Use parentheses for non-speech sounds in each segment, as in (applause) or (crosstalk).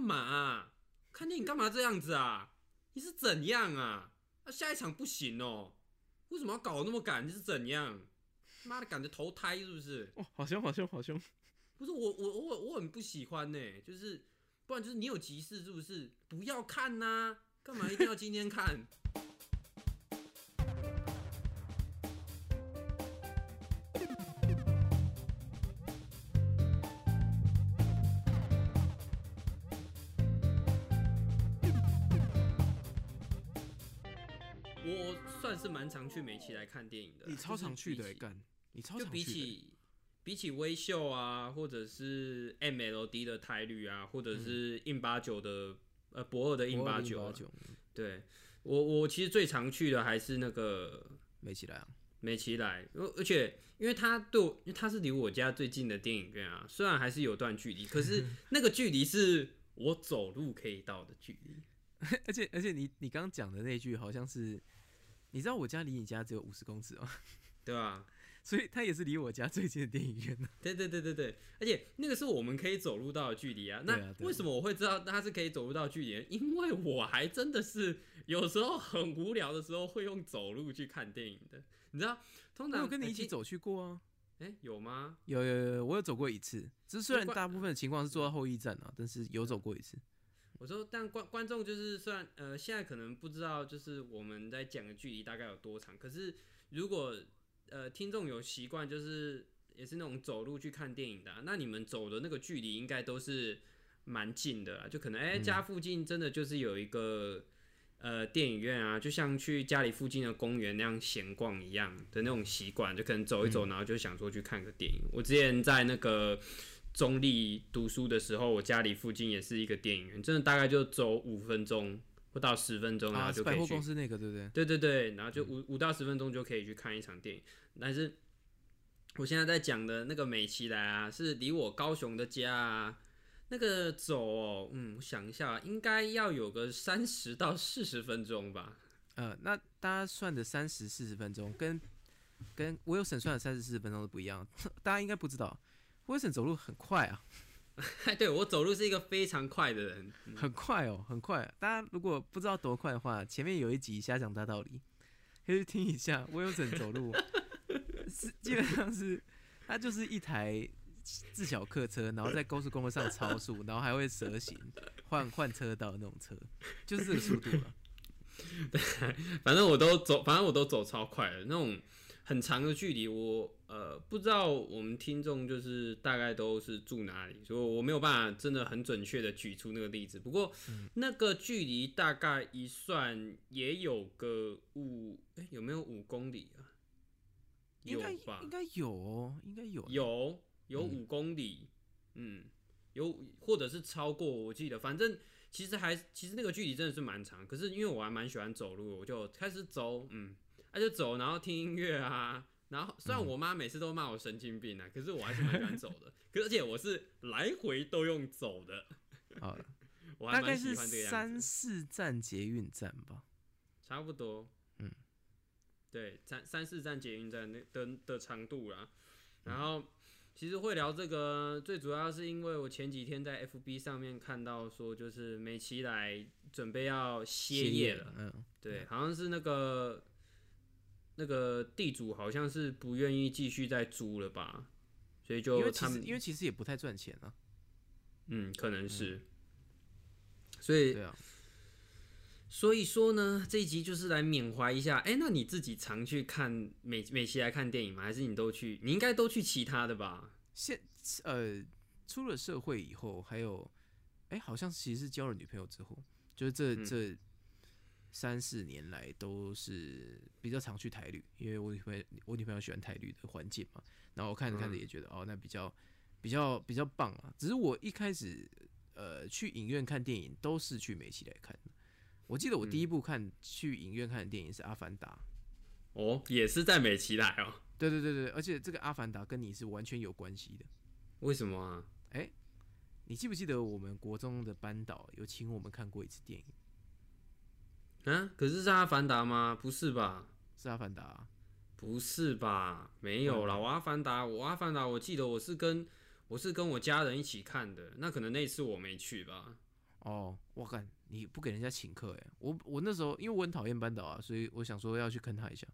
干嘛、啊？看电影干嘛这样子啊？你是怎样啊？那、下一场不行哦、为什么要搞得那么赶？你是怎样？妈的，赶着投胎是不是？哦，好凶，好凶，好凶！不是我我我我很不喜欢呢、就是不然就是你有急事是不是？不要看呐、干嘛一定要今天看？去美琪来看电影的啦，你超常去的、干，你超常去的。欸、起比起微秀啊，或者是 MLD 的台旅啊，或者是印八九的、呃博二的印八九对。我我其实最常去的还是那个美琪来啊。美琪来，而而且因为它对我，因为它是离我家最近的电影院啊，虽然还是有段距离，可是 (laughs) 那个距离是我走路可以到的距离。(laughs) 而且而且你你刚刚讲的那句好像是，你知道我家离你家只有五十公尺哦，(laughs) 对吧？所以它也是离我家最近的电影院呢。对对对对对，而且那个是我们可以走路到的距离啊。那为什么我会知道它是可以走路到的距离？因为我还真的是有时候很无聊的时候会用走路去看电影的。你知道，通常我跟你一起呃走去过啊。哎、诶有吗？有有有，我有走过一次，只是虽然大部分的情况是坐到后一站啊，但是有走过一次。我说，但观观众就是虽然呃现在可能不知道，就是我们在讲的距离大概有多长，可是如果呃听众有习惯，就是也是那种走路去看电影的啊、那你们走的那个距离应该都是蛮近的啦，就可能哎、家附近真的就是有一个呃电影院啊，就像去家里附近的公园那样闲逛一样的那种习惯，就可能走一走，然后就想说去看个电影。我之前在那个。中立读书的时候，我家里附近也是一个电影院，真的大概就走五分钟不到十分钟，然后啊，就可以去百货公司那个对不对？对对对，然后就五五到十分钟就可以去看一场电影。但是我现在在讲的那个美琪来啊，是离我高雄的家啊，那个走哦，嗯，我想一下，应该要有个三十到四十分钟吧。呃，那大家算的三十四十分钟，跟跟我有省算的三十四十分钟是不一样。大家应该不知道，我有省走路很快啊，(laughs) 对我走路是一个非常快的人，很快哦，很快、啊。大家如果不知道多快的话，前面有一集瞎讲大道理，可以去听一下。Wilson 走路 (laughs) 是基本上是他就是一台自小客车，然后在高速公路上超速，(laughs) 然后还会蛇行换换车道的那种车，就是这个速度了。反正我都走，反正我都走超快的那种很长的距离。我呃不知道我们听众就是大概都是住哪里，所以我没有办法真的很准确的举出那个例子。不过、那个距离大概一算也有个五，哎、有没有五公里啊？应该有吧应？该有哦，应该有。有有五公里，嗯，有或者是超过，我记得，反正其实还其实那个距离真的是蛮长。可是因为我还蛮喜欢走路，我就开始走，嗯，那、就走，然后听音乐啊。然后虽然我妈每次都骂我神经病啊，可是我还是蛮喜欢走的。可是而且我是来回都用走的，好了，我还蛮喜大概是欢这个样三。四站捷运站吧。差不多，嗯，对，三三四站捷运站那的的长度啦。然后其实会聊这个，最主要是因为我前几天在 FB 上面看到说，就是美琪来准备要歇业了，嗯，对，好像是那个那个地主好像是不愿意继续再租了吧，所以因就他们因为其实也不太赚钱啊。嗯，可能是，所以对啊，所以说呢，这一集就是来缅怀一下。哎、那你自己常去看美美期来看电影吗？还是你都去？你应该都去其他的吧？现呃出了社会以后，还有哎、好像其实是交了女朋友之后，就是这、嗯这三四年来都是比较常去台旅，因为我女朋友我女朋友喜欢台旅的环境嘛，然后我看着看着也觉得、哦，那比较比较比较棒啊。只是我一开始呃去影院看电影都是去美琪来看的。我记得我第一部看、去影院看的电影是《阿凡达》。哦，也是在美琪来哦。对对对对，而且这个《阿凡达》跟你是完全有关系的。为什么啊？哎你记不记得我们国中的班导有请我们看过一次电影？啊？可是是阿凡达吗？不是吧？是《阿凡达》啊。不是吧？没有啦，我阿凡达，我阿凡达，我记得我是跟我是跟我家人一起看的，那可能那次我没去吧。哦，我干，你不给人家请客哎，我我那时候因为我很讨厌班导啊，所以我想说要去坑他一下，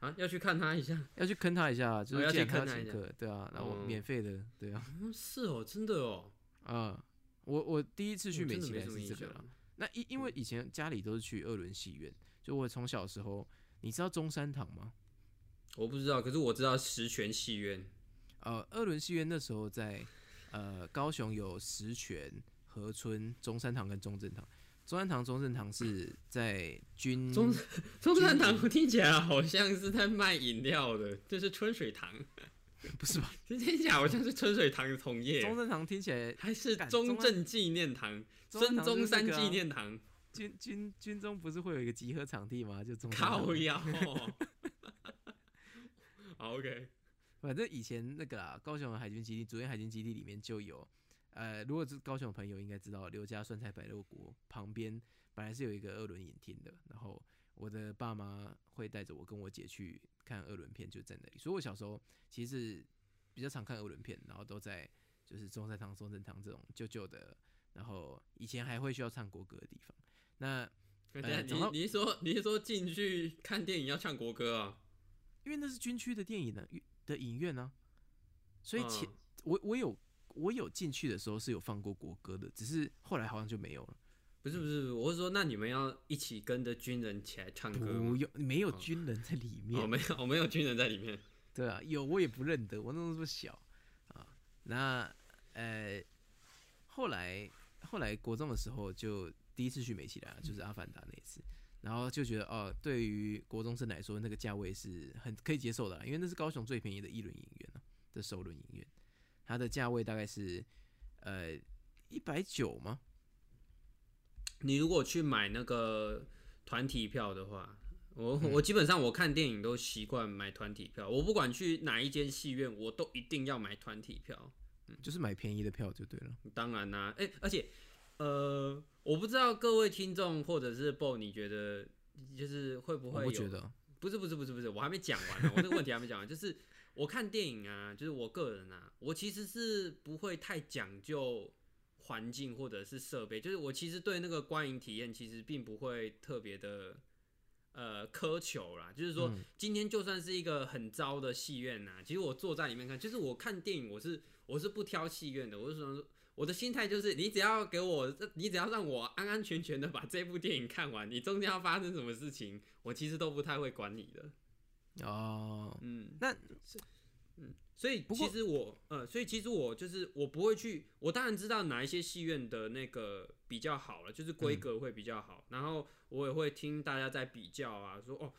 啊，要去看他一下。要去坑他一下，就是要去他请客，对啊，然后哦免费的，对啊，嗯，是哦，真的哦。啊，我我第一次去美琪来什么印象是这个啦。那因因为以前家里都是去二轮戏院，就我从小时候，你知道中山堂吗？我不知道，可是我知道石泉戏院。呃，二轮戏院那时候在呃高雄有石泉、河村、中山堂跟中正堂。中山堂、中正堂是在军中 (laughs) 中山堂我听起来好像是在卖饮料的，这是春水堂，(laughs) 不是吧？听起来好像是春水堂的同业，中正堂听起来还是干中正纪念堂、孙中山纪念堂，军军军中不是会有一个集合场地吗？就中 (laughs) 靠腰。(laughs) 好 OK，反正以前那个啦，高雄的海军基地，主演海军基地里面就有，呃，如果是高雄的朋友应该知道，刘家酸菜白肉锅旁边本来是有一个二轮影厅的，然后我的爸妈会带着我跟我姐去看二轮片，就在那里，所以我小时候其实是比较常看二轮片，然后都在就是中山堂、中正堂这种旧旧的，然后以前还会需要唱国歌的地方。那等一下讲到你你是说你是说进去看电影要唱国歌啊？因为那是军区的电影呢的影院呢、所以前、嗯我我有我有进去的时候是有放过国歌的，只是后来好像就没有了。不是不是，我是说，那你们要一起跟着军人起来唱歌吗？不用，没有哦军人在里面。哦，没有，我没有军人在里面。对啊，有我也不认得，我那时候这么小啊。那呃，后来后来国中的时候就第一次去美琪来，就是阿凡达那一次，然后就觉得哦，对于国中生来说，那个价位是很可以接受的，因为那是高雄最便宜的一轮影院啊的首轮影院，它的价位大概是呃一百九吗？你如果去买那个团体票的话，我嗯我基本上我看电影都习惯买团体票，我不管去哪一间戏院，我都一定要买团体票。嗯就是买便宜的票就对了。当然啦、哎、而且呃，我不知道各位听众或者是 BO，你觉得就是会不我会有？不觉得，不是不是不是不是，我还没讲完呢、我这个问题还没讲完。就是我看电影啊，就是我个人啊，我其实是不会太讲究环境或者是设备，就是我其实对那个观影体验其实并不会特别的呃苛求啦。就是说，今天就算是一个很糟的戏院呐、其实我坐在里面看，就是我看电影我是我是不挑戏院的，我是说。我的心态就是，你只要给我，你只要让我安安全全的把这部电影看完，你中间要发生什么事情，我其实都不太会管你的。哦，嗯，那所以其实我，呃，所以其实我就是我不会去，我当然知道哪一些戏院的那个比较好了，就是规格会比较好，然后我也会听大家在比较啊，说哦，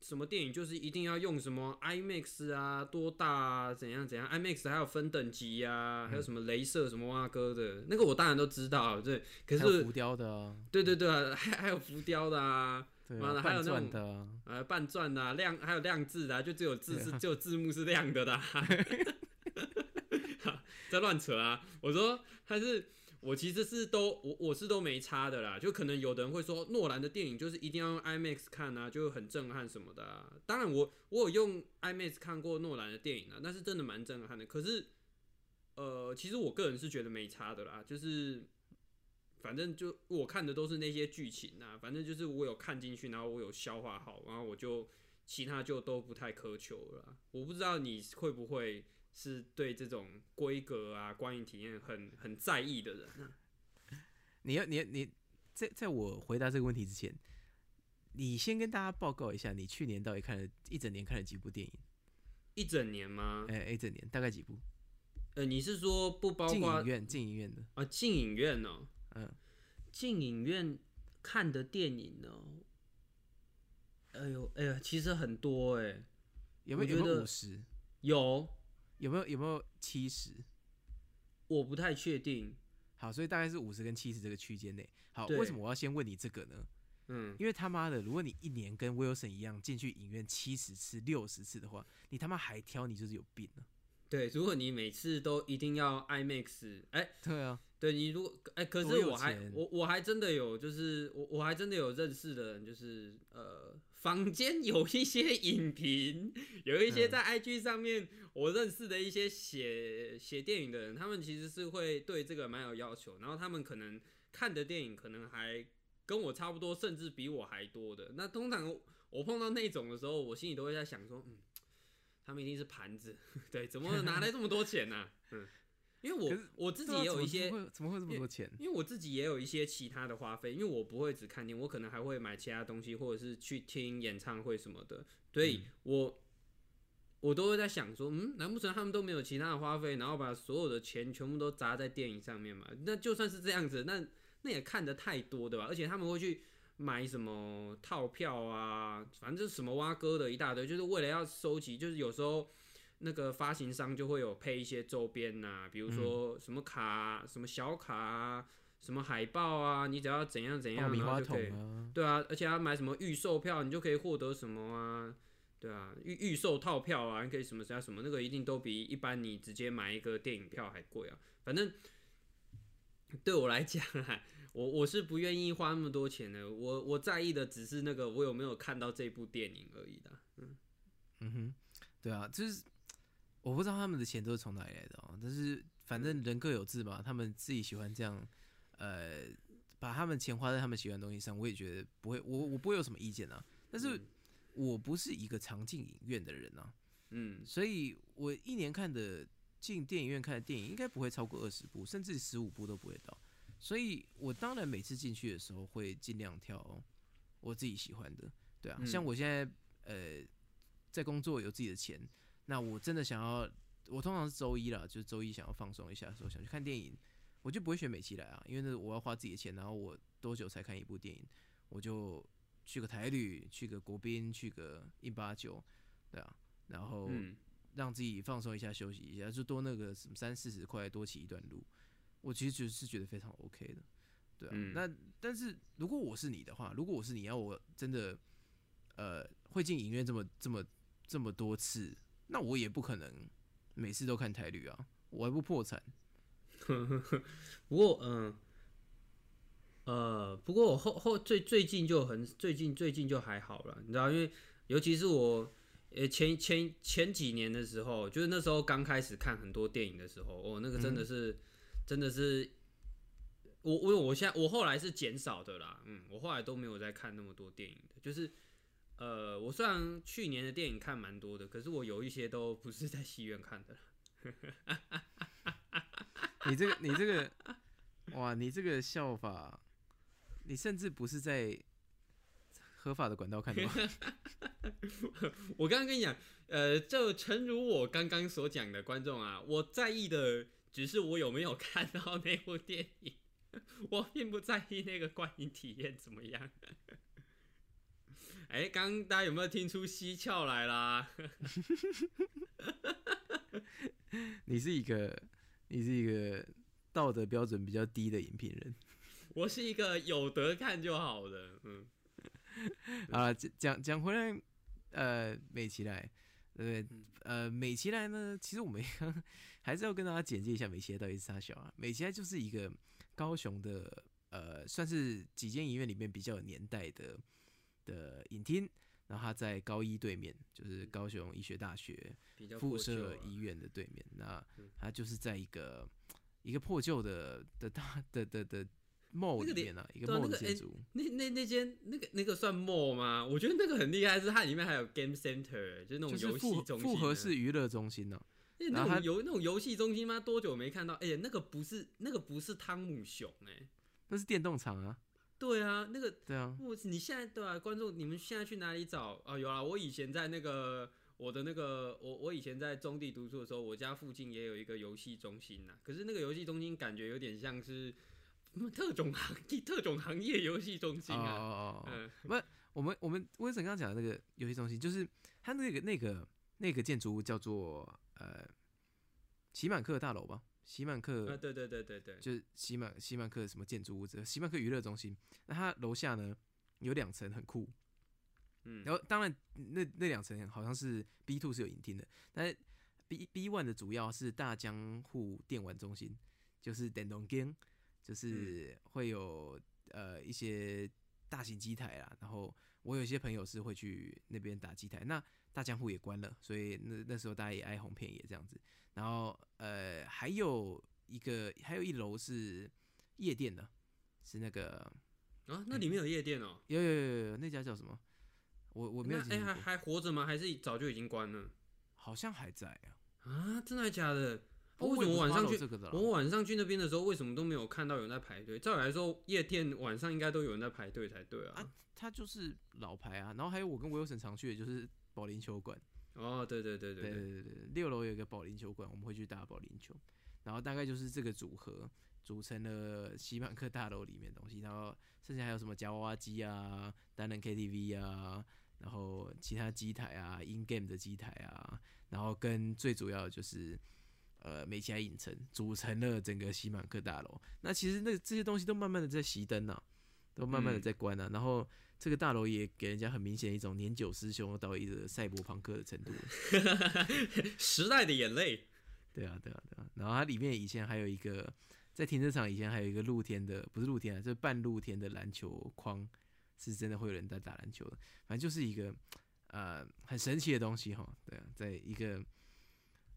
什么电影就是一定要用什么 IMAX 啊，多大啊，怎样怎样，IMAX 还有分等级啊，还有什么镭射什么蛙哥的，那个我当然都知道，对，可是浮雕的啊，对对对啊，还还有浮雕的啊，对啊，妈的还有半那种的啊，呃，半转的、啊、亮，还有亮字的、啊，就只有字是、只有字幕是亮的的、(laughs) 啊，在乱扯啊！我说他是我其实是都我我是都没差的啦，就可能有的人会说诺兰的电影就是一定要用 IMAX 看啊，就很震撼什么的、啊。当然我我有用 IMAX 看过诺兰的电影啊，那是真的蛮震撼的。可是呃，其实我个人是觉得没差的啦，就是反正就我看的都是那些剧情啊，反正就是我有看进去，然后我有消化好，然后我就其他就都不太苛求了啦。我不知道你会不会是对这种规格啊、观影体验很很在意的人啊？你要你要你在在我回答这个问题之前，你先跟大家报告一下，你去年到底看了一整年看了几部电影？一整年吗？哎、一整年大概几部？呃，你是说不包进括影院进影院的，啊进影院哦、嗯，进影院看的电影呢、哎呦哎呀，其实很多哎、有没有五十？有有没有有没有七十？我不太确定，好，所以大概是五十跟七十这个区间内。好，为什么我要先问你这个呢？嗯，因为他妈的，如果你一年跟 Wilson 一样进去影院七十次、六十次的话，你他妈还挑，你就是有病啊！对，如果你每次都一定要 IMAX，哎、对啊，对你如果哎、可是我还我我还真的有，就是我我还真的有认识的人，就是呃坊间有一些影评，有一些在 IG 上面我认识的一些写写电影的人，他们其实是会对这个蛮有要求，然后他们可能看的电影可能还跟我差不多，甚至比我还多的。那通常我碰到那种的时候，我心里都会在想说，嗯，他们一定是盘子，(laughs) 对，怎么拿来这么多钱呢、(laughs) 嗯，因为我我自己也有一些啊怎么会怎么会这么多钱？因为我自己也有一些其他的花费，因为我不会只看电影，我可能还会买其他东西，或者是去听演唱会什么的，所以我我都会在想说，嗯，难不成他们都没有其他的花费，然后把所有的钱全部都砸在电影上面嘛？那就算是这样子，那那也看得太多对吧？而且他们会去买什么套票啊，反正什么挖哥的一大堆，就是为了要收集，就是有时候。那个发行商就会有配一些周边呐、比如说什么卡啊、什么小卡啊、什么海报啊，你只要怎样怎样，然后就可以筒啊，对啊，而且要买什么预售票，你就可以获得什么啊？对啊，预预售套票啊，你可以什么什么什么，那个一定都比一般你直接买一个电影票还贵啊。反正对我来讲啊，我我是不愿意花那么多钱的。我我在意的只是那个我有没有看到这部电影而已的。嗯嗯哼，对啊，就是我不知道他们的钱都是从哪里来的哦，但是反正人各有志嘛，他们自己喜欢这样，呃，把他们钱花在他们喜欢的东西上，我也觉得不会，我我不会有什么意见啊。但是我不是一个常进影院的人啊，嗯所以我一年看的进电影院看的电影应该不会超过二十部，甚至十五部都不会到。所以我当然每次进去的时候会尽量挑我自己喜欢的，对啊，嗯。像我现在呃在工作有自己的钱，那我真的想要，我通常是周一啦，就是周一想要放松一下的时候想去看电影，我就不会选美琪来啊，因为那我要花自己的钱，然后我多久才看一部电影，我就去个台旅，去个国宾，去个一八九，对啊，然后嗯。让自己放松一下，休息一下，就多那个什么三四十块多骑一段路，我其实就是觉得非常 OK 的，对啊。嗯那但是如果我是你的话，如果我是你要我真的呃会进影院这么这么这么多次，那我也不可能每次都看台旅啊，我还不破产。(laughs) 不过嗯呃，不过我后后最最近就很最近最近就还好了，你知道，因为尤其是我呃前前前几年的时候，就是那时候刚开始看很多电影的时候，哦，那个真的是、真的是。我我我现在我后来是减少的啦，嗯，我后来都没有再看那么多电影的，就是，呃，我虽然去年的电影看蛮多的，可是我有一些都不是在戏院看的，(laughs) 你这个你这个哇，你这个笑法，你甚至不是在合法的管道看的吗？(laughs) 我刚刚跟你讲，呃，就诚如我刚刚所讲的，观众啊，我在意的只是我有没有看到那部电影，我并不在意那个观影体验怎么样。哎、刚刚大家有没有听出蹊跷来啦？(laughs) 你是一个你是一个道德标准比较低的影评人。我是一个有得看就好的，嗯，啊，讲讲讲回来，呃，美琪来，对不对？呃，美琪来呢，其实我们 (laughs) 还是要跟大家简介一下美琪到底是啥小啊。美琪来就是一个高雄的，呃，算是几间医院里面比较有年代的的影厅，然后它在高一对面，就是高雄医学大学附设医院的对面。那嗯它就是在一个一个破旧的的大的的的 mall 里面啊，一个 mall 建筑物。那那那间那个那个算 mall 吗？我觉得那个很厉害，是它里面还有 game center，就是那种就是游戏复中心复合式娱乐中心呢、那种游那种游戏中心吗？多久没看到？哎、呀，那个不是那个不是汤姆熊哎、那是电动场啊，对啊，那个对啊，我你现在对啊，观众你们现在去哪里找啊？有啊，我以前在那个我的那个我我以前在中地读书的时候，我家附近也有一个游戏中心呐。可是那个游戏中心感觉有点像是嗯特种行业特种行业游戏中心哦啊。哦哦哦，嗯我们我们威神刚刚讲的那个游戏中心，就是它那个那个那个建筑物叫做呃喜满客大楼吧，喜满客啊，对对对对对，就是西满西满客什么建筑物，这个西满客娱乐中心。那它楼下呢有两层很酷，嗯，然后当然那那两层好像是 B two 是有影厅的，但是 B B one 的主要是大江户电玩中心，就是电动 game，就是会有呃一些大型机台啦，然后我有一些朋友是会去那边打机台，那大江户也关了，所以那那时候大家也哀鸿遍野这样子。然后呃，还有一个还有一楼是夜店的，是那个啊，那里面有夜店哦、有有有有有那家叫什么？我我没有哎、还还活着吗？还是早就已经关了？好像还在啊。啊，真的还假的？哦为什么晚上去我晚上去那边的时候，为什么都没有看到有人在排队？照理来说，夜店晚上应该都有人在排队才对啊。它就是老牌啊。然后还有我跟威尔森常去的就是保龄球馆。哦，对对对对对对，对六楼有一个保龄球馆，我们会去打保龄球，然后大概就是这个组合组成了西曼克大楼里面的东西，然后剩下还有什么夹娃娃机啊、单人 KTV 啊，然后其他机台啊、in game 的机台啊，然后跟最主要的就是呃美琪亚影城组成了整个西曼克大楼。那其实那这些东西都慢慢的在熄灯啊，都慢慢的嗯在关啊，然后。这个大楼也给人家很明显一种年久失修到一个赛博朋克的程度。(laughs) 时代的眼泪。对啊，对啊，对啊。然后它里面以前还有一个，在停车场以前还有一个露天的，不是露天啊，就是半露天的篮球框，是真的会有人在打篮球的。反正就是一个呃很神奇的东西哈。对啊，在一个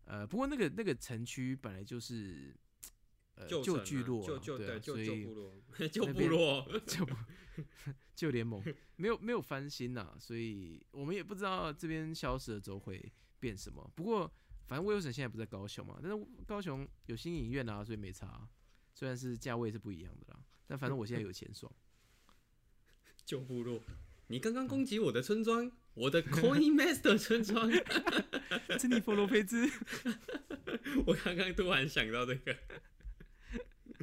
呃，不过那个那个城区本来就是呃旧聚落啊，旧旧对所以旧部落，旧部落。就不旧 (laughs) (laughs) 联盟 (laughs) 没有没有翻新呐、所以我们也不知道这边消失了之后会变什么。不过反正威尔森现在不在高雄嘛，但是高雄有新影院啊，所以没差啊、虽然是价位是不一样的啦，但反正我现在有钱爽。旧部落。你刚刚攻击我的村庄，我的 Coin Master 村庄。珍妮佛罗培兹，我刚刚突然想到这个，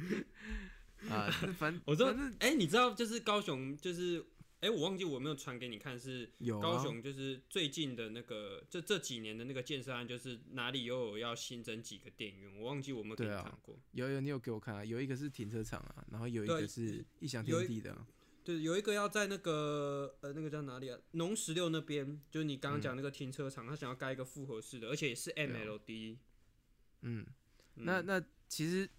(laughs) 啊，反我说反正，哎、你知道就是高雄，就是哎、我忘记我有没有传给你看，是有啊高雄就是最近的那个，这这几年的那个建设案，就是哪里又有要新增几个电影院，我忘记我有没有给你看过。有有你有给我看啊，有一个是停车场啊，然后有一个是异想天地的啊、对，有一个要在那个呃那个叫哪里啊？农十六那边，就是你刚刚讲那个停车场，他想要盖一个复合式的，而且也是 MLD。嗯，嗯那那其实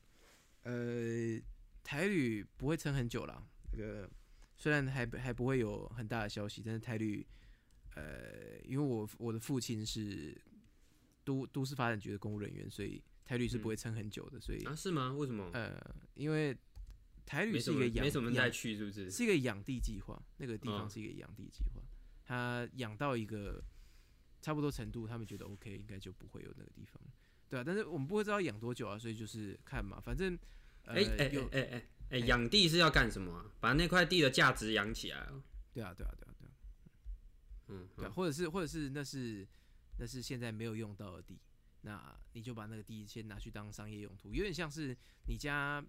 呃台旅不会撑很久了。那个虽然还还不会有很大的消息，但是台旅呃，因为我我的父亲是都都市发展局的公务人员，所以台旅是不会撑很久的。所以啊，是吗？为什么？呃，因为台旅是一个养没什么去，是不是？是一个养地计划，那个地方嗯是一个养地计划，他养到一个差不多程度，他们觉得 OK，应该就不会有那个地方，对啊，但是我们不会知道养多久啊，所以就是看嘛，反正呃哎哎有哎哎哎，养地是要干什么啊？把那块地的价值养起来哦。对啊对啊对啊对啊嗯，对啊，或者是或者是那是那是现在没有用到的地，那你就把那个地先拿去当商业用途，有点像是你家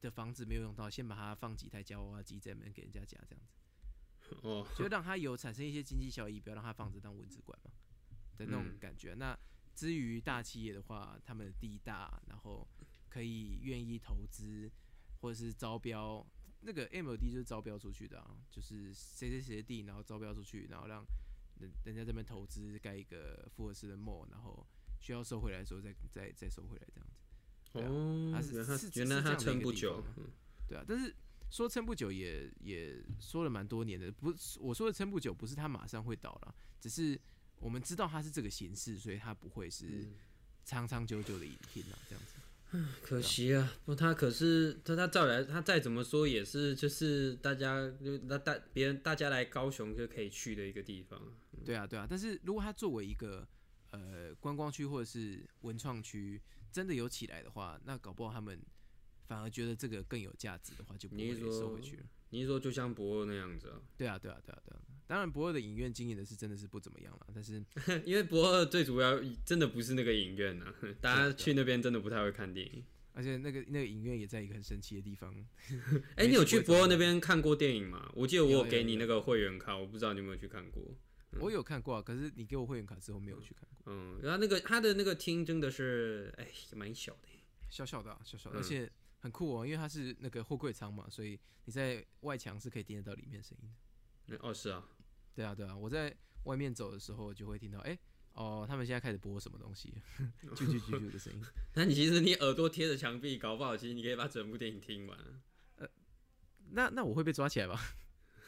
的房子没有用到，先把它放几台夹娃娃机在那边给人家夹这样子。哦，就让它有产生一些经济效益，不要让它放着当蚊子馆嘛的那种嗯感觉。那至于大企业的话，他们的地大，然后可以愿意投资或者是招标，那个 MLD 就是招标出去的啊，就是谁谁谁的地，然后招标出去，然后让人人家这边投资盖一个复合式的 mall，然后需要收回来的时候再再再收回来这样子。对啊哦它，是原来是原来它是这样的一撑不久对啊，但是说撑不久也也说了蛮多年的，不是我说的撑不久，不是它马上会倒了，只是我们知道它是这个形式，所以它不会是嗯长长久久的影片啊，这样子。可惜啊，不，他可是他他照来，他再怎么说也是就是大家就那大别人大家来高雄就可以去的一个地方。对啊，对啊，但是如果他作为一个呃观光区或者是文创区真的有起来的话，那搞不好他们反而觉得这个更有价值的话，就不会收回去了。你是说就像博尔那样子啊？(laughs) 对啊，对啊，对啊，对啊。当然，博尔的影院经营的是真的是不怎么样了，但是 (laughs) 因为博尔最主要真的不是那个影院呐、大家去那边真的不太会看电影。(laughs) 而且那个那个影院也在一个很神奇的地方。哎、你有去博尔那边看过电影吗？我记得我有给你那个会员卡，我不知道你有没有去看过。我有看过啊，可是你给我会员卡之后没有去看过。嗯，然后那个他的那个厅真的是哎蛮小的。小小的、啊，小小的，嗯而且很酷哦，因为它是那个货柜舱嘛，所以你在外墙是可以听得到里面声音的。嗯哦，是啊，对啊，对啊，我在外面走的时候就会听到，哎、哦，他们现在开始播什么东西，(laughs) 啾啾啾啾的声音。(laughs) 那你其实你耳朵贴着墙壁，搞不好其实你可以把整部电影听完。呃那那我会被抓起来吧？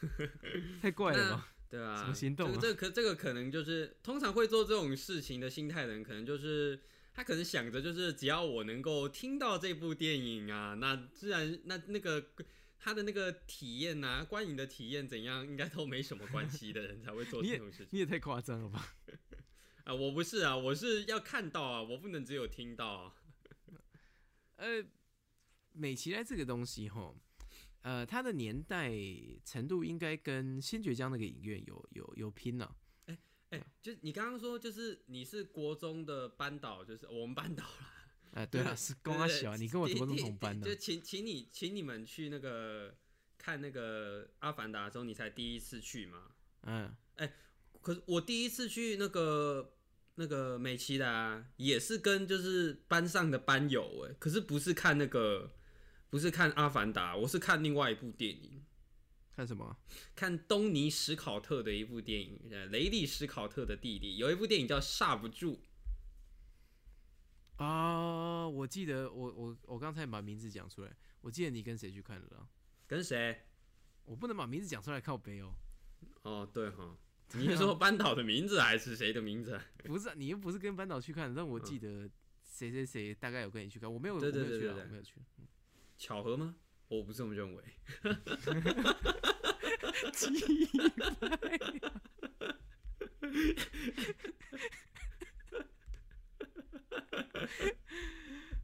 (laughs) 太怪了吧？对啊，什么行动啊这可这个可能就是通常会做这种事情的心态的人，可能就是他可能想着就是只要我能够听到这部电影啊，那自然那那个他的那个体验呐、观影的体验怎样，应该都没什么关系的人才会做这种事情。你也太夸张了吧？(laughs) 啊，我不是啊，我是要看到啊，我不能只有听到啊。(laughs) 呃，美琪来这个东西哈，呃，它的年代程度应该跟新爵江那个影院有有有拼了、哎、就你刚刚说，就是你是国中的班导，就是我们班导啦。(laughs) 哎，对啊，是公阿小啊，你跟我国中同班的、就请请你请你们去那个看那个《阿凡达》的时候，你才第一次去嘛？嗯，哎可是我第一次去那个那个美琪的啊，也是跟就是班上的班友哎，可是不是看那个不是看《阿凡达》，我是看另外一部电影，看什么？看东尼史考特的一部电影，呃雷利史考特的弟弟有一部电影叫《刹不住》。啊，我记得我我我刚才把名字讲出来，我记得你跟谁去看的啦？跟谁？我不能把名字讲出来靠背哦。哦，对哈，你是说班导的名字还是谁的名字？不是啊，你又不是跟班导去看的，但我记得谁谁谁大概有跟你去看，我没有，对对我没有去我没有去。巧合吗？我不这么认为。鸡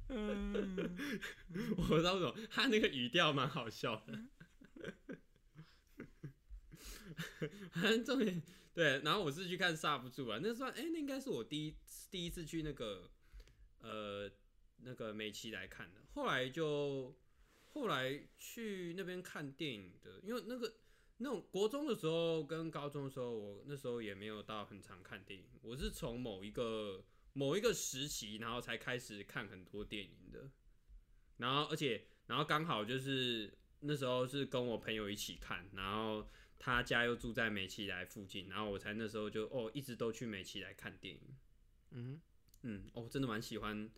嗯，我不知道为什么，他那个语调蛮好笑的。反正重点对，然后我是去看《刹不住》啊，那算哎、那应该是我第一第一次去那个呃那个美琪来看的。后来就后来去那边看电影的，因为那个那种国中的时候跟高中的时候，我那时候也没有到很常看电影，我是从某一个某一个时期，然后才开始看很多电影的。然后而且然后刚好就是那时候是跟我朋友一起看，然后他家又住在美琪来附近，然后我才那时候就哦一直都去美琪来看电影。嗯嗯，哦，真的蛮喜欢，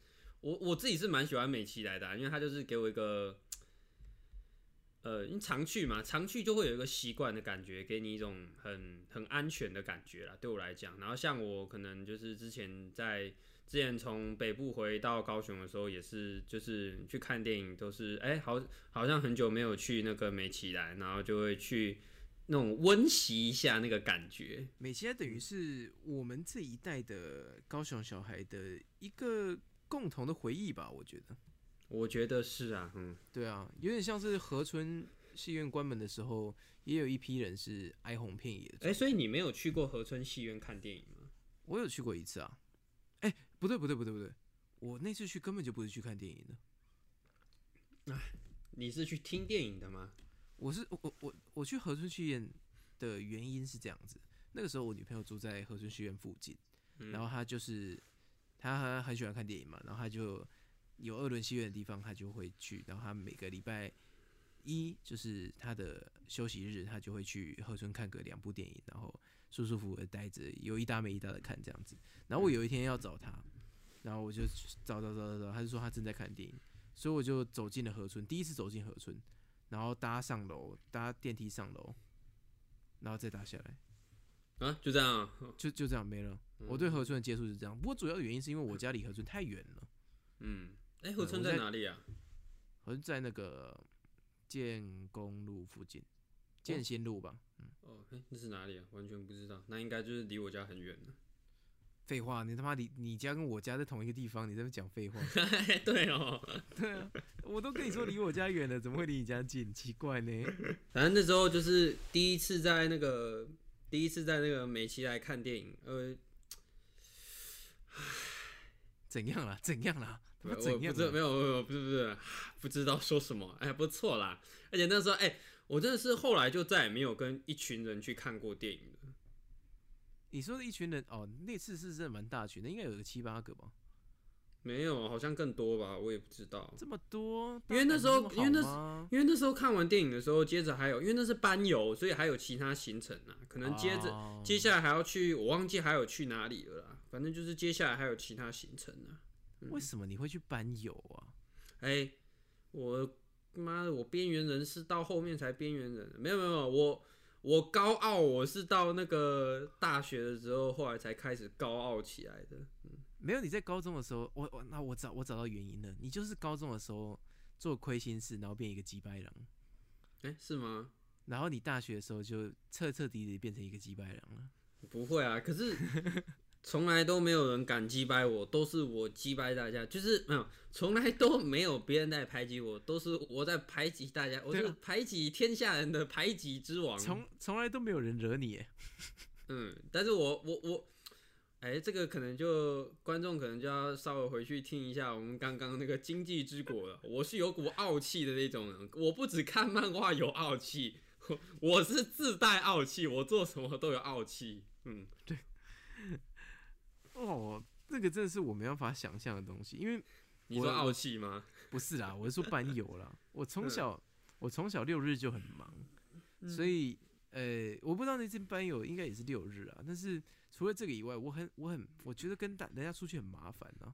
我我自己是蛮喜欢美琪来的、因为他就是给我一个，呃，因常去嘛，常去就会有一个习惯的感觉，给你一种很很安全的感觉啦。对我来讲，然后像我可能就是之前在之前从北部回到高雄的时候，也是就是去看电影，都是哎、好好像很久没有去那个美琪来，然后就会去那种温习一下那个感觉。美琪等于是我们这一代的高雄小孩的一个共同的回忆吧，我觉得。我觉得是啊，嗯，对啊，有点像是河村戏院关门的时候，也有一批人是哀鸿遍野的。哎、所以你没有去过河村戏院看电影吗？我有去过一次啊。哎、不对不对不对不对，我那次去根本就不是去看电影的，哎你是去听电影的吗？我是我我我我去河村戏院的原因是这样子，那个时候我女朋友住在河村戏院附近，嗯然后她就是她很喜欢看电影嘛，然后她就有二轮戏院的地方，他就会去，然后他每个礼拜一就是他的休息日，他就会去河村看个两部电影，然后舒舒服服的待着，有一搭没一搭的看这样子。然后我有一天要找他，然后我就找找找找找，他就说他正在看电影，所以我就走进了河村，第一次走进河村，然后搭上楼，搭电梯上楼，然后再搭下来，啊，就这样啊，就就这样没了。我对河村的接触是这样，不过主要的原因是因为我家离河村太远了，嗯，哎、河村在在哪里啊？河村在那个建工路附近，建新路吧。那是哪里啊？完全不知道，那应该就是离我家很远了。废话，你他妈离你家跟我家在同一个地方，你在那讲废话？(laughs) 对哦，(laughs) 对啊，我都跟你说离我家远了，怎么会离你家近？奇怪呢。(laughs) 反正那时候就是第一次在那个第一次在那个美琪来看电影，呃，怎样啦？怎样啦？他妈我怎样？不知没有没有不是不是 (laughs) 不知道说什么，哎，不错啦。而且那时候哎、我真的是后来就再也没有跟一群人去看过电影了。你说的一群人哦，那次是真的蛮大群的，应该有个七八个吧？没有，好像更多吧，我也不知道。这么多？因为那时候因为那这么好吗因为那时候看完电影的时候，接着还有，因为那是班游，所以还有其他行程啊，可能接着、哦接下来还要去，我忘记还有去哪里了啦。反正就是接下来还有其他行程啊。为什么你会去班游啊？哎、我妈的，我边缘人是到后面才边缘人，没有没有没有，我我高傲，我是到那个大学的时候，后来才开始高傲起来的。嗯没有你在高中的时候，我我那我找我找到原因了，你就是高中的时候做亏心事，然后变一个鸡掰狼，哎、是吗？然后你大学的时候就彻彻底底变成一个鸡掰狼了。不会啊，可是从来都没有人敢击败我，都是我击败大家，就是没有，从来都没有别人在排挤我，都是我在排挤大家，我是排挤天下人的排挤之王。从从来都没有人惹你耶，嗯，但是我我我，哎、这个可能就观众可能就要稍微回去听一下我们刚刚那个经济之国了。我是有股傲气的那种人，我不只看漫画有傲气，我 (laughs) 我是自带傲气，我做什么都有傲气。嗯，哦，那个真的是我没办法想象的东西，因为你说傲气吗？(laughs) 不是啦，我是说班友啦。我从小我从小六日就很忙，嗯所以呃，我不知道那阵班友应该也是六日啊。但是除了这个以外，我很我很我觉得跟大人家出去很麻烦啊，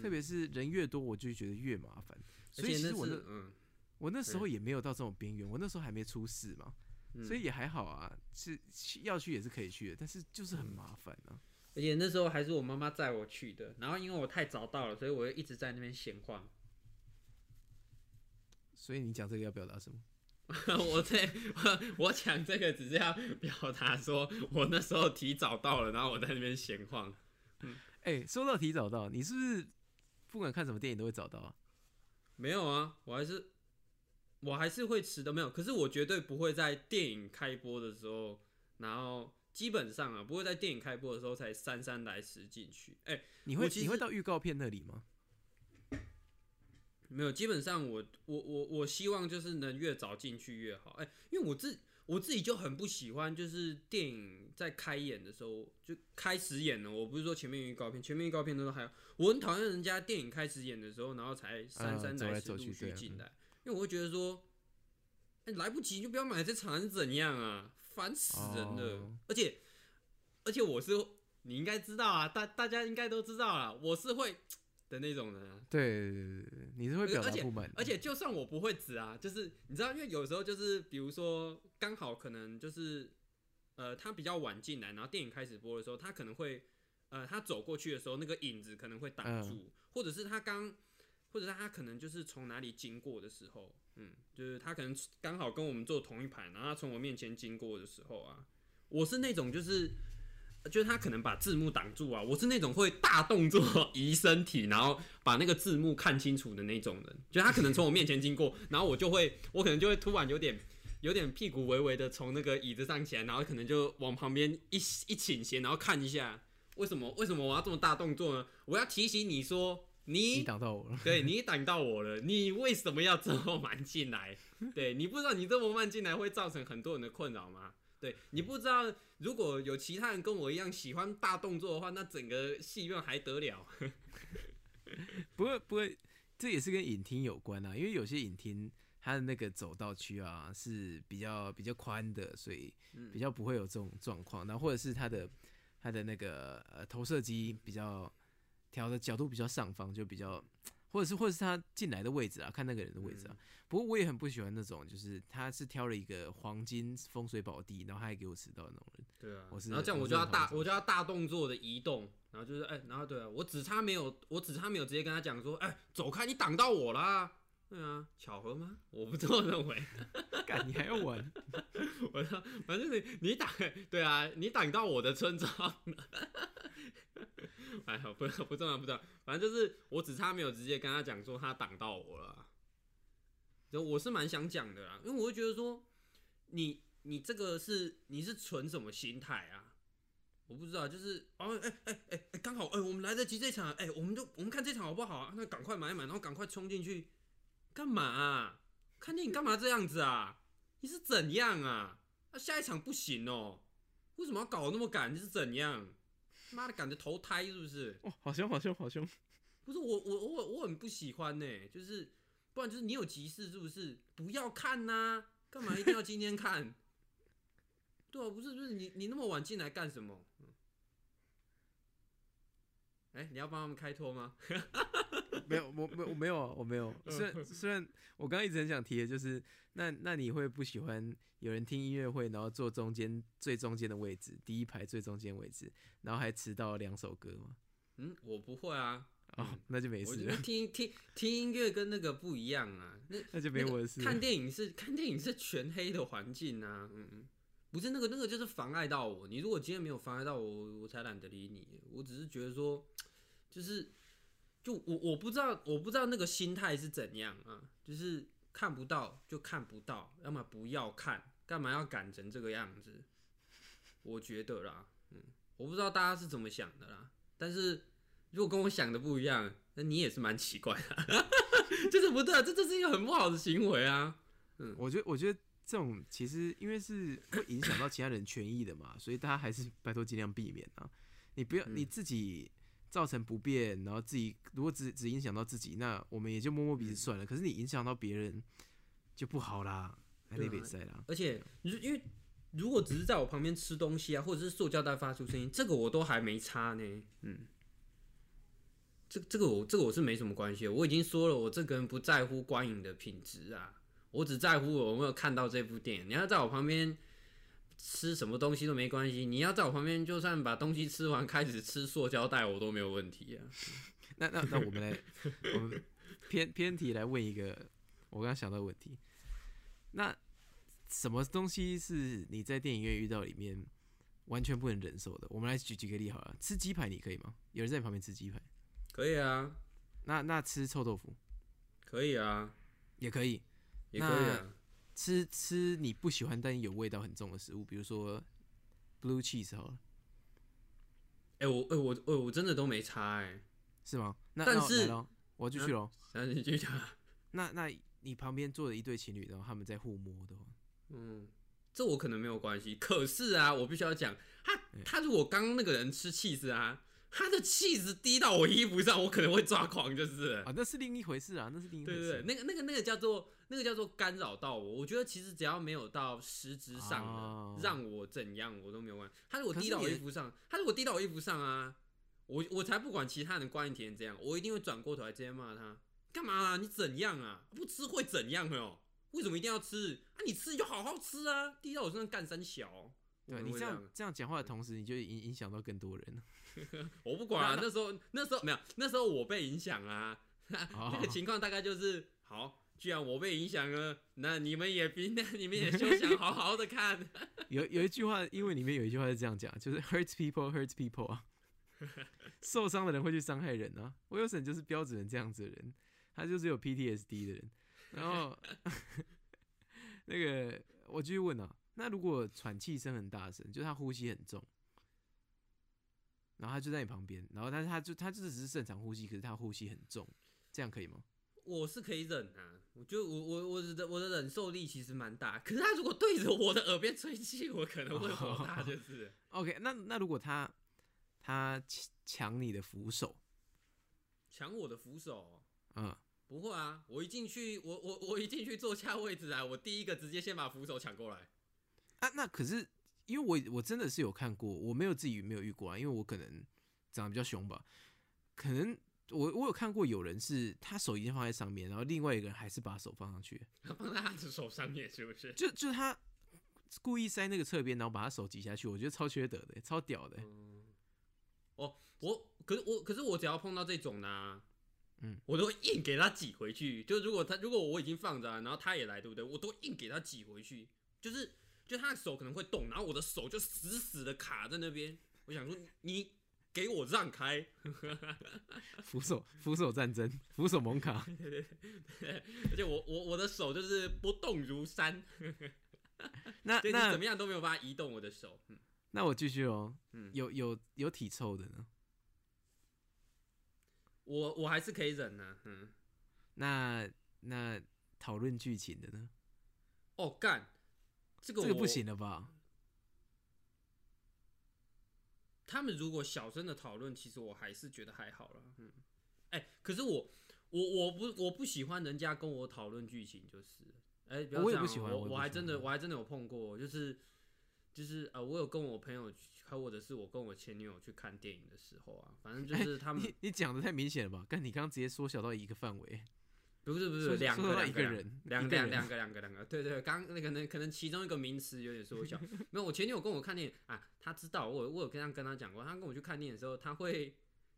特别是人越多，我就觉得越麻烦。所以其实我那是嗯，我那时候也没有到这种边缘，我那时候还没出事嘛，嗯所以也还好啊。是去要去也是可以去的，但是就是很麻烦啊。而且那时候还是我妈妈载我去的，然后因为我太早到了，所以我就一直在那边闲晃。所以你讲这个要表达什么？(laughs) 我在我我讲这个只是要表达说，我那时候提早到了，然后我在那边闲晃。哎、说到提早到，你是不是不管看什么电影都会早到啊？没有啊，我还是我还是会迟的，没有。可是我绝对不会在电影开播的时候，然后基本上啊，不会在电影开播的时候才姗姗来迟进去。哎、你会你会到预告片那里吗？没有，基本上我我我我希望就是能越早进去越好。哎、因为我自我自己就很不喜欢，就是电影在开演的时候就开始演了。我不是说前面预告片，前面预告片都还有，我很讨厌人家电影开始演的时候，然后才姗姗来来迟陆续进来，因为我会觉得说，哎、来不及你就不要买这场是怎样啊，烦死人了。哦而且而且我是你应该知道啊，大大家应该都知道啦，我是会的那种人啊。对你是会表达不满，而且就算我不会指啊，就是你知道，因为有时候就是比如说刚好可能就是呃他比较晚进来，然后电影开始播的时候，他可能会呃他走过去的时候，那个影子可能会挡住，或者是他刚，或者他可能就是从哪里经过的时候，嗯，就是他可能刚好跟我们坐同一排，然后他从我面前经过的时候啊，我是那种就是。就是他可能把字幕挡住啊，我是那种会大动作移身体，然后把那个字幕看清楚的那种人。就他可能从我面前经过，然后我就会，我可能就会突然有点有点屁股微微的从那个椅子上起来，然后可能就往旁边一一倾斜，然后看一下，为什么为什么我要这么大动作呢？我要提醒你说，你你挡到我了，对你挡到我了，你为什么要这么慢进来？对你不知道你这么慢进来会造成很多人的困扰吗？对你不知道，如果有其他人跟我一样喜欢大动作的话，那整个戏院还得了？(laughs) 不会不会，这也是跟影厅有关啊，因为有些影厅它的那个走道区啊是比较比较宽的，所以嗯比较不会有这种状况。然后或者是它的它的那个呃投射机比较调的角度比较上方，就比较，或者是或者是他进来的位置啊，看那个人的位置啊。不过我也很不喜欢那种，就是他是挑了一个黄金风水宝地，然后他还给我迟到的那种人。对啊我是然后这样我我就要大，我就要大动作的移动，然后就是哎、然后对啊，我只差没有，我只差没有直接跟他讲说，哎、走开，你挡到我啦。对啊，巧合吗？我不这么认为。(laughs) 干，你还要玩？(laughs) 我说，反正你你挡，对啊，你挡到我的村庄 (laughs) 哎呀，不 (laughs) 不重要不重要，反正就是我只差没有直接跟他讲说他挡到我了。就我是蛮想讲的啦，因为我会觉得说，你你这个是你是存什么心态啊？我不知道，就是哦，哎哎哎哎，刚好哎，我们来得及这场，哎，我们就我们看这场好不好啊？那赶快买一买，然后赶快冲进去，干嘛啊？看电影干嘛这样子啊？你是怎样啊？那、下一场不行哦、为什么要搞那么赶？你是怎样？妈的，赶着投胎是不是？哦，好凶，好凶，好凶！不是我我我我很不喜欢呢、就是不然就是你有急事是不是？不要看呐、干嘛一定要今天看？(laughs) 对啊，不是不是你你那么晚进来干什么？哎、你要帮他们开脱吗？(laughs) 没有，我没我没有啊，我没有。虽然虽然我刚刚一直很想提的就是，那那你会不喜欢有人听音乐会，然后坐中间最中间的位置，第一排最中间位置，然后还迟到两首歌吗？嗯，我不会啊，哦，那就没事了，(laughs) 听听听音乐跟那个不一样啊，那那就没我的事了。看电影是看电影是全黑的环境啊，嗯嗯，不是那个那个就是妨碍到我。你如果今天没有妨碍到我，我才懒得理你。我只是觉得说，就是就我我不知道我不知道那个心态是怎样啊，就是看不到就看不到，要么不要看，干嘛要赶成这个样子？我觉得啦，嗯，我不知道大家是怎么想的啦，但是如果跟我想的不一样，那你也是蛮奇怪的，(laughs) 就是不对啊，这这是一个很不好的行为啊。嗯我觉得，我觉得这种其实因为是会影响到其他人权益的嘛，所以大家还是拜托尽量避免啊。你不要你自己造成不便，然后自己如果只只影响到自己，那我们也就摸摸鼻子算了。可是你影响到别人就不好啦，那对啊比赛啦。而且，如因为如果只是在我旁边吃东西啊，或者是塑胶袋发出声音，这个我都还没差呢。嗯，这这个我这个我是没什么关系的。我已经说了，我这个人不在乎观影的品质啊，我只在乎我有没有看到这部电影。你要在我旁边吃什么东西都没关系，你要在我旁边就算把东西吃完开始吃塑胶袋，我都没有问题啊。(laughs) 那那那我们来，我们偏偏题来问一个我刚刚想到的问题。那什么东西是你在电影院遇到里面完全不能忍受的？我们来举几个例好了，吃鸡排你可以吗？有人在你旁边吃鸡排，可以啊，那那吃臭豆腐可以啊，也可以。也可以啊。吃吃你不喜欢但有味道很重的食物，比如说 blue cheese 好了，哎、我哎、我我我真的都没差哎、是吗？那但是那我要继续喽。那你继续讲。那那你旁边坐着一对情侣，然后他们在互摸的话，嗯，这我可能没有关系。可是啊，我必须要讲，他他如果刚刚那个人吃 cheese 啊，他的气质滴到我衣服上，我可能会抓狂，就是。啊，那是另一回事啊，那是另一回事。对对对，那个那个那个叫做那个叫做干扰到我。我觉得其实只要没有到实质上的、哦让我怎样，我都没有关系。他如果滴到我衣服上，他如果滴到我衣服上啊，我我才不管其他人观影体验怎样，我一定会转过头来直接骂他，干嘛啊？你怎样啊？不吃会怎样没有？为什么一定要吃？啊，你吃你就好好吃啊！滴到我身上干三小。对你这样这样讲话的同时，你就影影响到更多人了。(laughs) 我不管啊。那那时候那时候没有，那时候我被影响啊。(laughs) 哦那个情况大概就是，好，既然我被影响了，那你们也别，那你们也 (laughs) 休想好好的看。有有一句话，因为里面有一句话是这样讲，就是 hurt people hurt people 啊，受伤的人会去伤害人啊。我有沈就是标准的这样子的人，他就是有 PTSD 的人。然后那个我继续问啊，那如果喘气声很大声，就是他呼吸很重，然后他就在你旁边，然后但是他就他就只是正常呼吸，可是他呼吸很重，这样可以吗？我是可以忍啊，我觉得我我我的我的忍受力其实蛮大。可是他如果对着我的耳边吹气，我可能会火大，(laughs) 就是。OK，那那如果他他抢抢你的扶手，抢我的扶手，嗯，不会啊！我一进去，我我我一进去坐下位置啊，我第一个直接先把扶手抢过来。啊，那可是因为我我真的是有看过，我没有自己没有遇过啊，因为我可能长得比较凶吧，可能我我有看过有人是他手已经放在上面，然后另外一个人还是把手放上去，(laughs) 放在他的手上面，是不是？就就他故意塞那个侧边，然后把他手挤下去，我觉得超缺德的，超屌的。哦，我可是我可是我只要碰到这种呢、嗯，我都会硬给他挤回去。就如果他如果我已经放着啊、然后他也来，对不对？我都会硬给他挤回去。就是就他的手可能会动，然后我的手就死死的卡在那边。我想说，你给我让开。(laughs) 扶手扶手战争，扶手蒙卡，(laughs) 而且我我我的手就是不动如山，(laughs) 那就是那怎么样都没有办法移动我的手。嗯。那我继续哦，嗯。有有有体臭的呢，我我还是可以忍呢、嗯，那那讨论剧情的呢？哦干，这个这个不行了吧？他们如果小声的讨论，其实我还是觉得还好了。嗯，哎、可是我我我不我不喜欢人家跟我讨论剧情，就是哎、不要这样哦我也不喜欢我还真的我还真的有碰过，就是就是呃，我有跟我朋友去，或者是我跟我前女友去看电影的时候啊，反正就是他们你你讲的太明显了吧？但你刚刚直接缩小到一个范围，不是不是两个一个人两个两两个两个两个，对对，刚那个能可能其中一个名词有点缩小。(laughs) 没有，我前女友跟我看电影啊，她知道我我有跟她跟她讲过，她跟我去看电影的时候，她会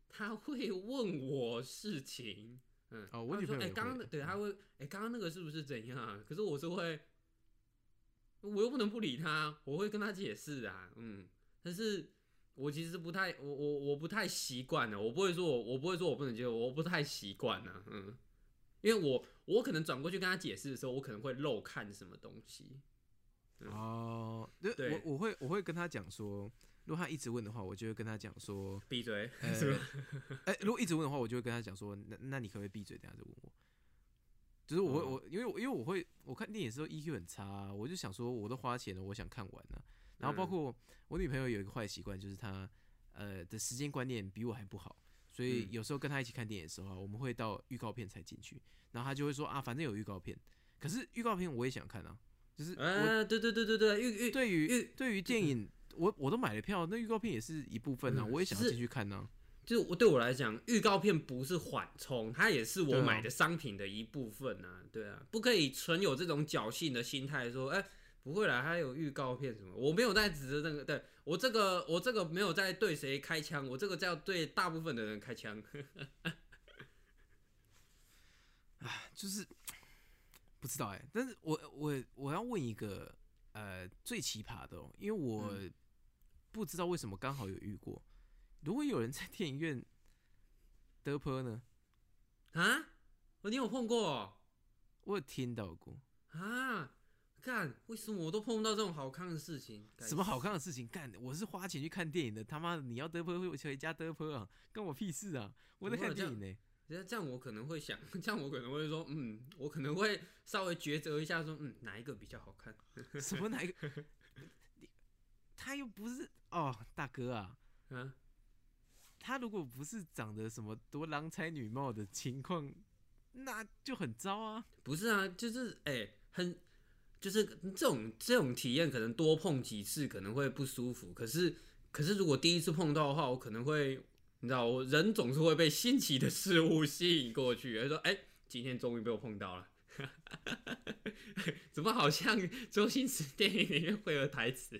她会问我事情，嗯，哦我说哎，刚刚对，她会哎，刚刚那个是不是怎样啊？可是我是会，我又不能不理她，我会跟她解释啊，嗯，但是。我其实不太，我我我不太习惯的，我不会说我我不会说我不能接受，我不太习惯呢，嗯，因为我我可能转过去跟他解释的时候，我可能会漏看什么东西。嗯哦，对，我我会我会跟他讲说，如果他一直问的话，我就会跟他讲说，闭嘴，(laughs) 呃是吧？哎、(laughs) 如果一直问的话，我就会跟他讲说，那那你可不可以闭嘴？等下再问我。就是我会哦我因为我因为我会我看电影的时候 EQ 很差啊、我就想说我都花钱了，我想看完呢、然后包嗯括我女朋友有一个坏习惯，就是她呃的时间观念比我还不好，所以嗯有时候跟他一起看电影的时候啊，我们会到预告片才进去，然后他就会说啊，反正有预告片，可是预告片我也想看啊，就是我啊，对对对对对，预预对于预对于电影，我我都买了票，那预告片也是一部分啊，嗯我也想要进去看呢、就是我对我来讲，预告片不是缓冲，它也是我买的商品的一部分啊。对啊，不可以存有这种侥幸的心态，说，哎、不会啦，它有预告片什么。我没有在指着那个，对我这个我这个没有在对谁开枪，我这个叫对大部分的人开枪。(laughs) 就是不知道哎、但是我我我要问一个呃最奇葩的、哦，因为我嗯不知道为什么刚好有遇过，如果有人在电影院得坡呢，啊？哦，你有碰过哦、我有听到过，啊？干，为什么我都碰不到这种好看的事情？什么好看的事情干？我是花钱去看电影的，他妈的你要得坡回家得坡啊，关我屁事啊！我在看电影呢、这样这样我可能会想，这样我可能会说，嗯，我可能会稍微抉择一下，说，嗯，哪一个比较好看？(laughs) 什么哪一个？(laughs) 你他又不是哦，大哥啊，啊，他如果不是长得什么多郎才女貌的情况，那就很糟啊。不是啊，就是哎、很，就是这种这种体验，可能多碰几次可能会不舒服。可是可是如果第一次碰到的话，我可能会，你知道，我人总是会被新奇的事物吸引过去，就说，哎、今天终于被我碰到了。(laughs) 怎么好像周星驰电影里面会有台词？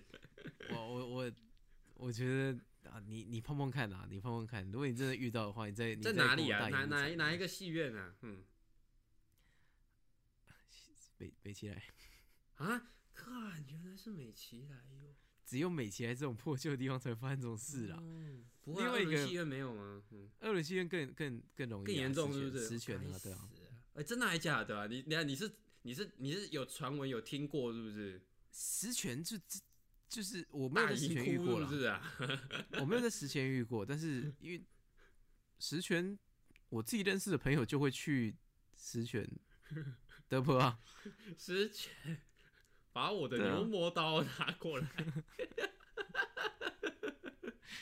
我我我我觉得啊，你你碰碰看啊，你碰碰看。如果你真的遇到的话，你在你在哪里啊？哪哪哪一个戏院啊？嗯 (laughs) 北北起来，啊，看，原来是美琪来哟。只有美琪来这种破旧的地方才会发生这种事啦。嗯不会二轮戏院没有吗？嗯。二轮戏院更更更容易、啊，更严重是不是？实权啊，对啊。死哎、真的还假的啊？你你看你是你是你是有传闻有听过是不是？实权就就就是我没有大在实权遇过了，是不是啊？(laughs) 我没有在实权遇过，但是因为实权我自己认识的朋友就会去实权德坡啊，(laughs) 实权，把我的牛魔刀拿过来。(laughs)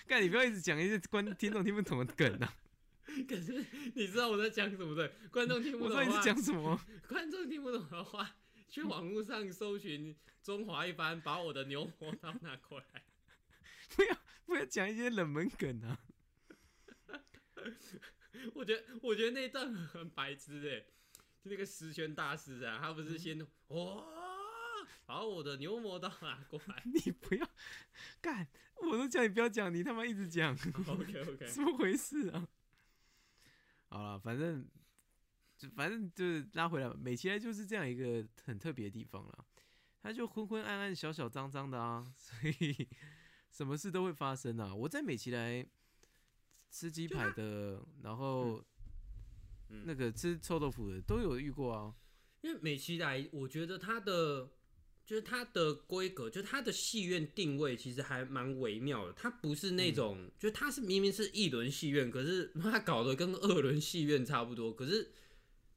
干你不要一直讲一些观听众听不懂的梗啊！(laughs) 可是你知道我在讲什么的？观众听不懂的话，讲什么，(laughs) 观众听不懂的话，去网络上搜寻中华一番，把我的牛魔刀拿过来。不要不要讲一些冷门梗啊！我觉得我觉得那段很白痴哎、就那个十全大师啊，他不是先哇、把我的牛魔刀拿过来。(laughs) 你不要干，我都叫你不要讲，你他妈一直讲，(laughs) OK OK，(laughs) 怎么回事啊？好了，反正就反正就是拉回来，美琪来就是这样一个很特别的地方了。他就昏昏暗暗、小小脏脏的啊，所以什么事都会发生啊。我在美琪来吃鸡排的，然后嗯那个吃臭豆腐的都有遇过啊。因为美琪来，我觉得它的就是它的规格，就是它的戏院定位其实还蛮微妙的。它不是那种，就是它是明明是一轮戏院，可是 (laughs) 它搞得跟二轮戏院差不多，可是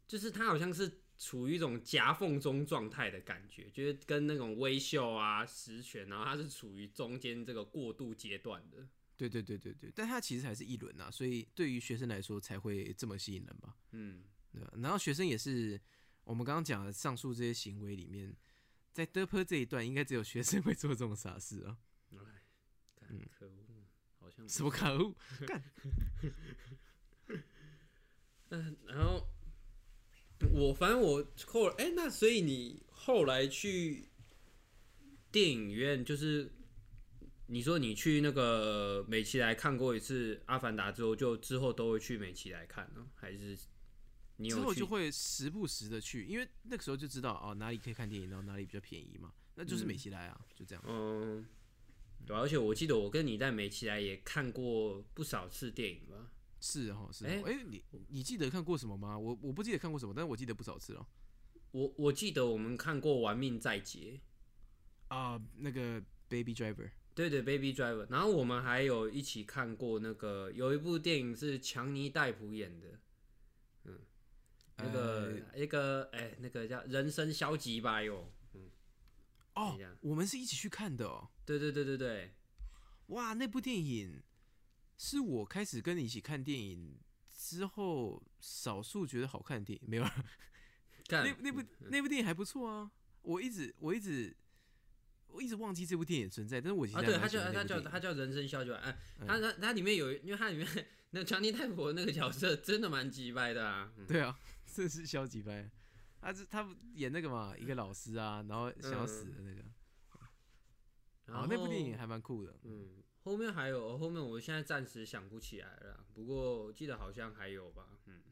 就是它好像是处于一种夹缝中状态的感觉，就是跟那种微秀啊、实权，然后它是处于中间这个过渡阶段的。对对对对对，但它其实还是一轮啊，所以对于学生来说才会这么吸引人吧。嗯，对啊，然后学生也是我们刚刚讲的上述这些行为里面在德坡这一段，应该只有学生会做这种傻事啊。嗯可恶，好像什么可恶？干，嗯，然后我反正我后哎、那所以你后来去电影院，就是你说你去那个美琪来看过一次《阿凡达》之后，就之后都会去美琪来看呢？还是之后就会时不时的去，因为那个时候就知道哦哪里可以看电影，然后哪里比较便宜嘛，那就是美琪来啊，就这样。嗯，对啊、而且我记得我跟你在美琪来也看过不少次电影吧？是哦，是哦。哎哎、你你记得看过什么吗？我我不记得看过什么，但是我记得不少次哦。我我记得我们看过《玩命在劫》，啊、那个 Baby Driver，对对，Baby Driver。然后我们还有一起看过那个有一部电影是强尼戴普演的，嗯，那个、呃一个哎、那个叫《人生消极吧》哟。哦等一下，我们是一起去看的哦。对对对对对，哇，那部电影是我开始跟你一起看电影之后，少数觉得好看的电影。没有，看那那部那部电影还不错啊。我一直我一直我一直忘记这部电影存在，但是我啊，对，它叫他欢那部电影。叫它叫人生消极吧，哎、嗯。他他他里面有，因为它里面 (laughs) 那强尼戴普那个角色真的蛮鸡掰的啊，嗯。对啊，这是消极派。他是他演那个嘛，一个老师啊，然后想要死的那个。然后哦，那部电影还蛮酷的。嗯，后面还有，后面我现在暂时想不起来了，不过我记得好像还有吧，嗯，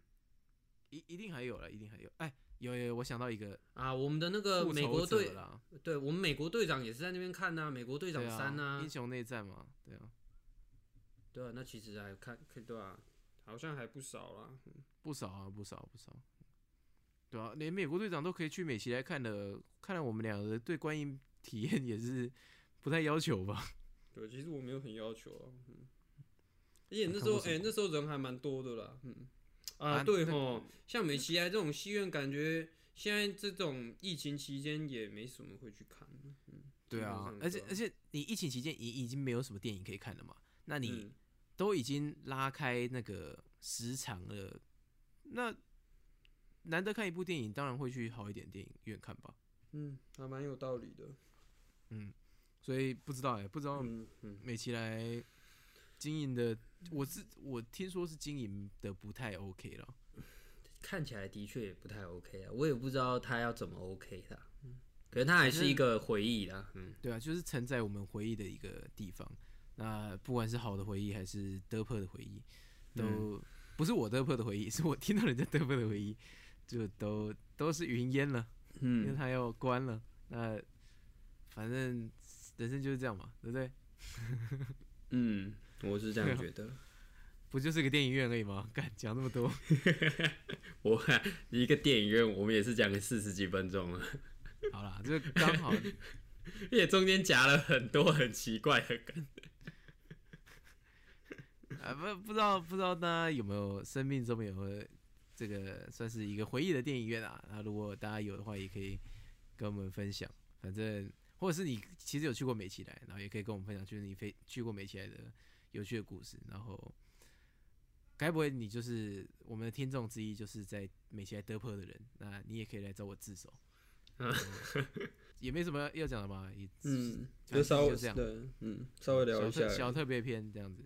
一一定还有了，一定还有。哎，有有，有我想到一个啊，我们的那个美国队，对我们美国队长也是在那边看呐、美国队长三呐、英雄内战嘛，对啊，对啊，那其实还看，可以对啊，好像还不少啦，不少啊，不少不少。对啊，连美国队长都可以去美琪来看的，看来我们两个对观影体验也是不太要求吧？(laughs) 对，其实我没有很要求啊，嗯，而且那时候，哎、那时候人还蛮多的啦，嗯，啊，啊对吼，像美琪来这种戏院，感觉现在这种疫情期间也没什么会去看，嗯，对啊，而且而且你疫情期间已已经没有什么电影可以看了嘛，那你嗯。都已经拉开那个时长了，那难得看一部电影，当然会去好一点电影院看吧。嗯，还蛮有道理的，嗯，所以不知道哎、不知道嗯嗯，美琪来经营的，我是我听说是经营的不太 OK 了。看起来的确也不太 OK 啊，我也不知道他要怎么 OK 的，嗯，可是他还是一个回忆啦，嗯。对啊，就是承载我们回忆的一个地方。那不管是好的回忆还是德破的回忆，都、不是我德破的回忆，是我听到人家德破的回忆，就都都是云烟了，因为嗯，它要关了。那反正人生就是这样嘛，对不对？(laughs) 嗯，我是这样觉得。(laughs) 不就是个电影院而已吗？(laughs) 敢讲那么多，我一个电影院，我们也是讲了四十几分钟了，好啦，就刚好而且中间夹了很多很奇怪的梗。啊，不不知道不知道大家有没有生命中有没有这个算是一个回忆的电影院啊？那如果大家有的话，也可以跟我们分享。反正或者是你其实有去过美琪来，然后也可以跟我们分享，就是你飞去过美琪来的有趣的故事。然后，该不会你就是我们的听众之一，就是在美琪来得破的人？那你也可以来找我自首。嗯 (laughs) 也没什么要讲的嘛，也嗯，就稍微就这样对，嗯，稍微聊一下。小特别篇这样子，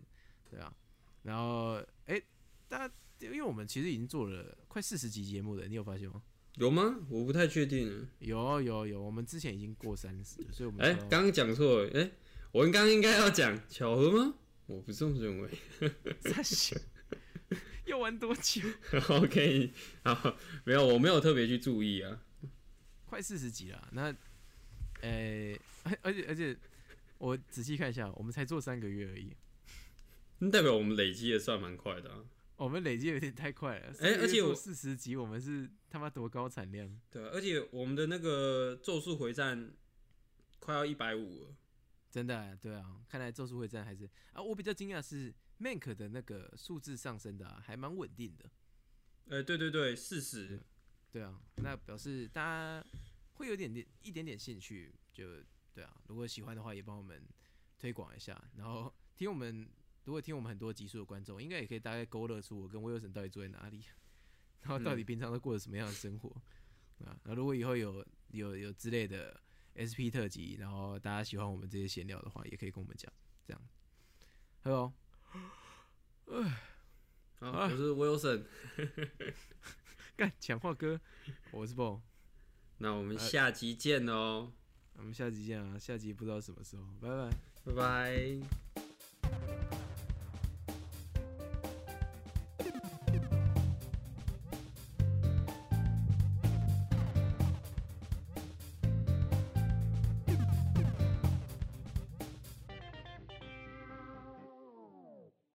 对啊。然后，哎、大家因为我们其实已经做了快四十集节目了，你有发现吗？有吗？我不太确定。有有有，我们之前已经过三十了，所以我们哎、说刚刚讲错了。哎、我刚刚应该要讲巧合吗？我不这么认为。(laughs) 三十要玩多久？(laughs) OK，好，没有，我没有特别去注意啊。快四十集了，那，呃、而而且而且我仔细看一下，我们才做三个月而已，那代表我们累积也算蛮快的啊。我们累积有点太快了。哎而且我四十集，我们是他妈多高产量？对啊，而且我们的那个《咒术回战》快要一百五了。真的啊、对啊，看来《咒术回战》还是啊，我比较惊讶是 Mank 的那个数字上升的、啊，还蛮稳定的。哎、对对对，四十。对啊，那表示大家会有点点一点点兴趣，就对啊。如果喜欢的话，也帮我们推广一下。然后听我们，如果听我们很多集数的观众，应该也可以大概勾勒出我跟威尔森到底住在哪里，然后到底平常都过着什么样的生活、啊。那如果以后有有有之类的 SP 特辑，然后大家喜欢我们这些闲聊的话，也可以跟我们讲，这样。Hello，好，我是 Wilson，(laughs) 干讲话哥，我是 Bo，(laughs) 那我们下集见哦，我们下集见啊，下集不知道什么时候，拜拜。拜拜。